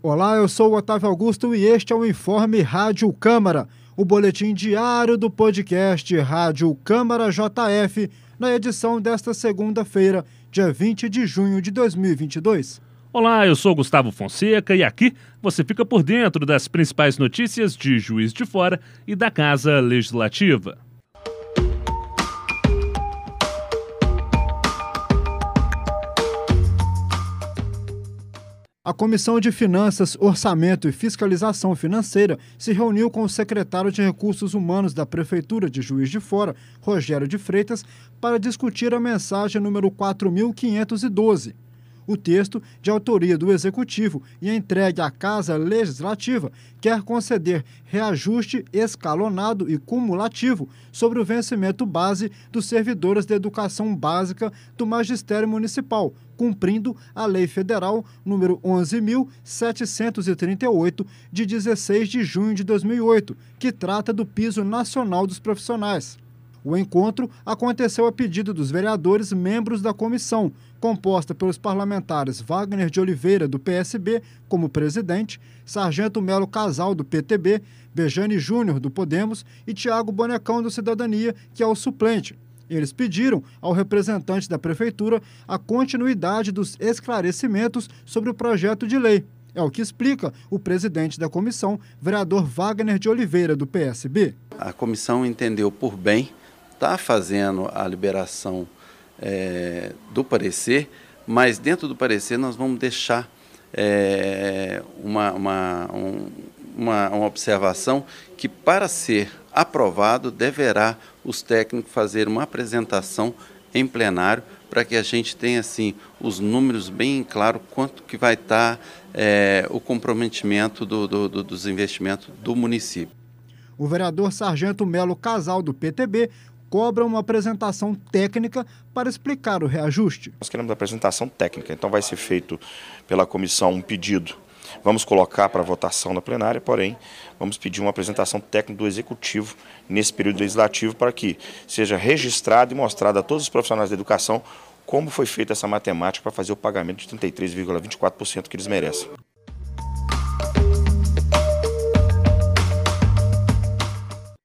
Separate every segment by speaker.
Speaker 1: Olá, eu sou o Otávio Augusto e este é o Informe Rádio Câmara, o boletim diário do podcast Rádio Câmara JF, na edição desta segunda-feira, dia 20 de junho de 2022.
Speaker 2: Olá, eu sou Gustavo Fonseca e aqui você fica por dentro das principais notícias de Juiz de Fora e da Casa Legislativa.
Speaker 1: A Comissão de Finanças, Orçamento e Fiscalização Financeira se reuniu com o secretário de Recursos Humanos da Prefeitura de Juiz de Fora, Rogério de Freitas, para discutir a mensagem número 4512 o texto, de autoria do Executivo e entregue à Casa Legislativa, quer conceder reajuste escalonado e cumulativo sobre o vencimento base dos servidores da educação básica do Magistério Municipal, cumprindo a Lei Federal número 11.738, de 16 de junho de 2008, que trata do piso nacional dos profissionais. O encontro aconteceu a pedido dos vereadores membros da comissão, composta pelos parlamentares Wagner de Oliveira, do PSB, como presidente, Sargento Melo Casal, do PTB, Bejane Júnior, do Podemos e Tiago Bonecão, do Cidadania, que é o suplente. Eles pediram ao representante da Prefeitura a continuidade dos esclarecimentos sobre o projeto de lei. É o que explica o presidente da comissão, vereador Wagner de Oliveira, do PSB.
Speaker 3: A comissão entendeu por bem está fazendo a liberação é, do parecer, mas dentro do parecer nós vamos deixar é, uma, uma, um, uma, uma observação que para ser aprovado deverá os técnicos fazer uma apresentação em plenário para que a gente tenha assim os números bem claro quanto que vai estar tá, é, o comprometimento do, do, do, dos investimentos do município.
Speaker 1: O vereador Sargento Melo Casal do PTB cobra uma apresentação técnica para explicar o reajuste.
Speaker 4: Nós queremos a apresentação técnica, então vai ser feito pela comissão um pedido. Vamos colocar para votação na plenária, porém, vamos pedir uma apresentação técnica do Executivo nesse período legislativo para que seja registrado e mostrado a todos os profissionais da educação como foi feita essa matemática para fazer o pagamento de 33,24% que eles merecem.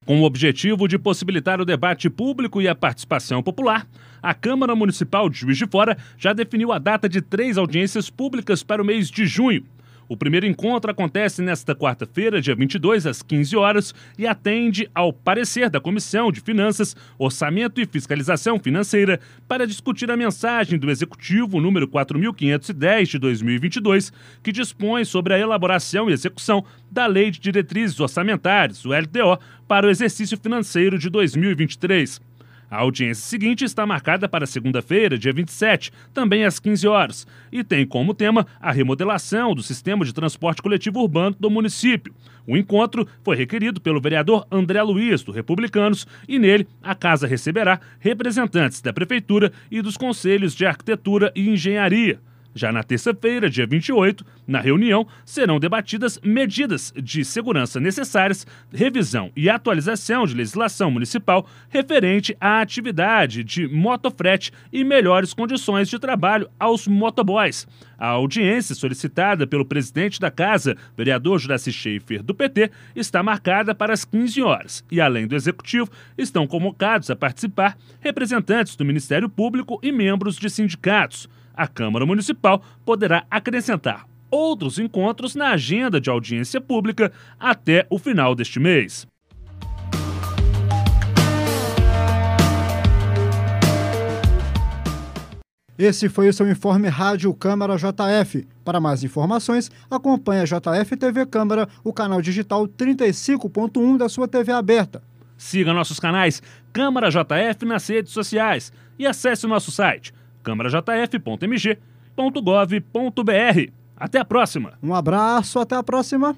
Speaker 2: Com o objetivo de possibilitar o debate público e a participação popular, a Câmara Municipal de Juiz de Fora já definiu a data de três audiências públicas para o mês de junho. O primeiro encontro acontece nesta quarta-feira, dia 22, às 15 horas, e atende ao parecer da Comissão de Finanças, Orçamento e Fiscalização Financeira para discutir a mensagem do Executivo número 4510 de 2022, que dispõe sobre a elaboração e execução da Lei de Diretrizes Orçamentárias, o LDO, para o exercício financeiro de 2023. A audiência seguinte está marcada para segunda-feira, dia 27, também às 15 horas, e tem como tema a remodelação do sistema de transporte coletivo urbano do município. O encontro foi requerido pelo vereador André Luiz, do Republicanos, e nele a casa receberá representantes da Prefeitura e dos Conselhos de Arquitetura e Engenharia. Já na terça-feira, dia 28, na reunião, serão debatidas medidas de segurança necessárias, revisão e atualização de legislação municipal referente à atividade de motofrete e melhores condições de trabalho aos motoboys. A audiência solicitada pelo presidente da casa, vereador Juraci Schaefer, do PT, está marcada para as 15 horas. E, além do executivo, estão convocados a participar representantes do Ministério Público e membros de sindicatos a Câmara Municipal poderá acrescentar outros encontros na agenda de audiência pública até o final deste mês.
Speaker 1: Esse foi o seu informe Rádio Câmara JF. Para mais informações, acompanhe a JF TV Câmara, o canal digital 35.1 da sua TV aberta.
Speaker 2: Siga nossos canais Câmara JF nas redes sociais e acesse o nosso site câmarajf.mg.gov.br. Até a próxima.
Speaker 1: Um abraço, até a próxima.